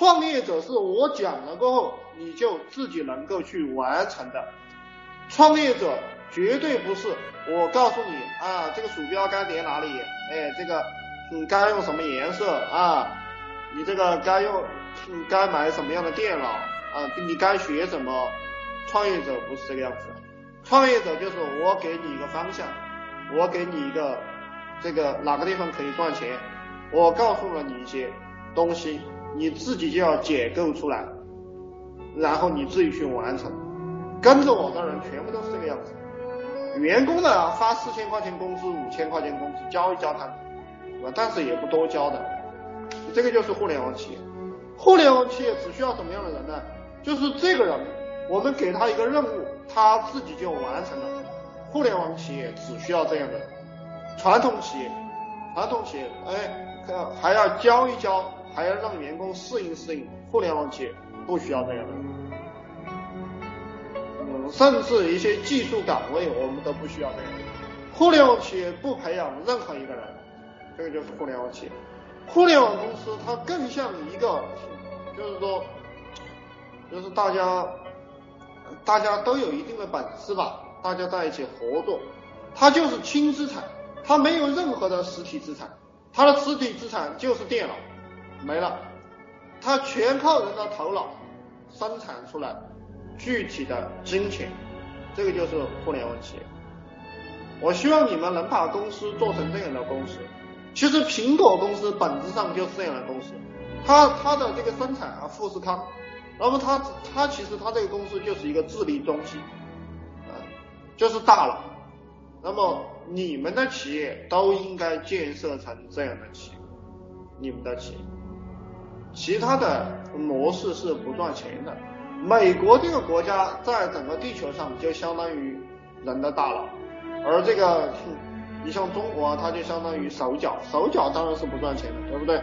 创业者是我讲了过后，你就自己能够去完成的。创业者绝对不是我告诉你啊，这个鼠标该点哪里，哎，这个你该用什么颜色啊，你这个该用，你该买什么样的电脑啊，你该学什么。创业者不是这个样子，创业者就是我给你一个方向，我给你一个这个哪个地方可以赚钱，我告诉了你一些东西。你自己就要解构出来，然后你自己去完成。跟着我的人全部都是这个样子。员工呢发四千块钱工资、五千块钱工资，教一教他，但是也不多教的。这个就是互联网企业。互联网企业只需要什么样的人呢？就是这个人，我们给他一个任务，他自己就完成了。互联网企业只需要这样的。传统企业，传统企业，哎，还要教一教。还要让员工适应适应，互联网企业不需要这样的，嗯，甚至一些技术岗位我们都不需要这样。互联网企业不培养任何一个人，这个就是互联网企业。互联网公司它更像一个，就是说，就是大家大家都有一定的本事吧，大家在一起合作，它就是轻资产，它没有任何的实体资产，它的实体资产就是电脑。没了，它全靠人的头脑生产出来具体的金钱，这个就是互联网企业。我希望你们能把公司做成这样的公司。其实苹果公司本质上就是这样的公司，它它的这个生产啊，富士康，那么它它其实它这个公司就是一个智力中心，啊，就是大佬。那么你们的企业都应该建设成这样的企业，你们的企业。其他的模式是不赚钱的。美国这个国家在整个地球上就相当于人的大脑，而这个你像中国，它就相当于手脚，手脚当然是不赚钱的，对不对？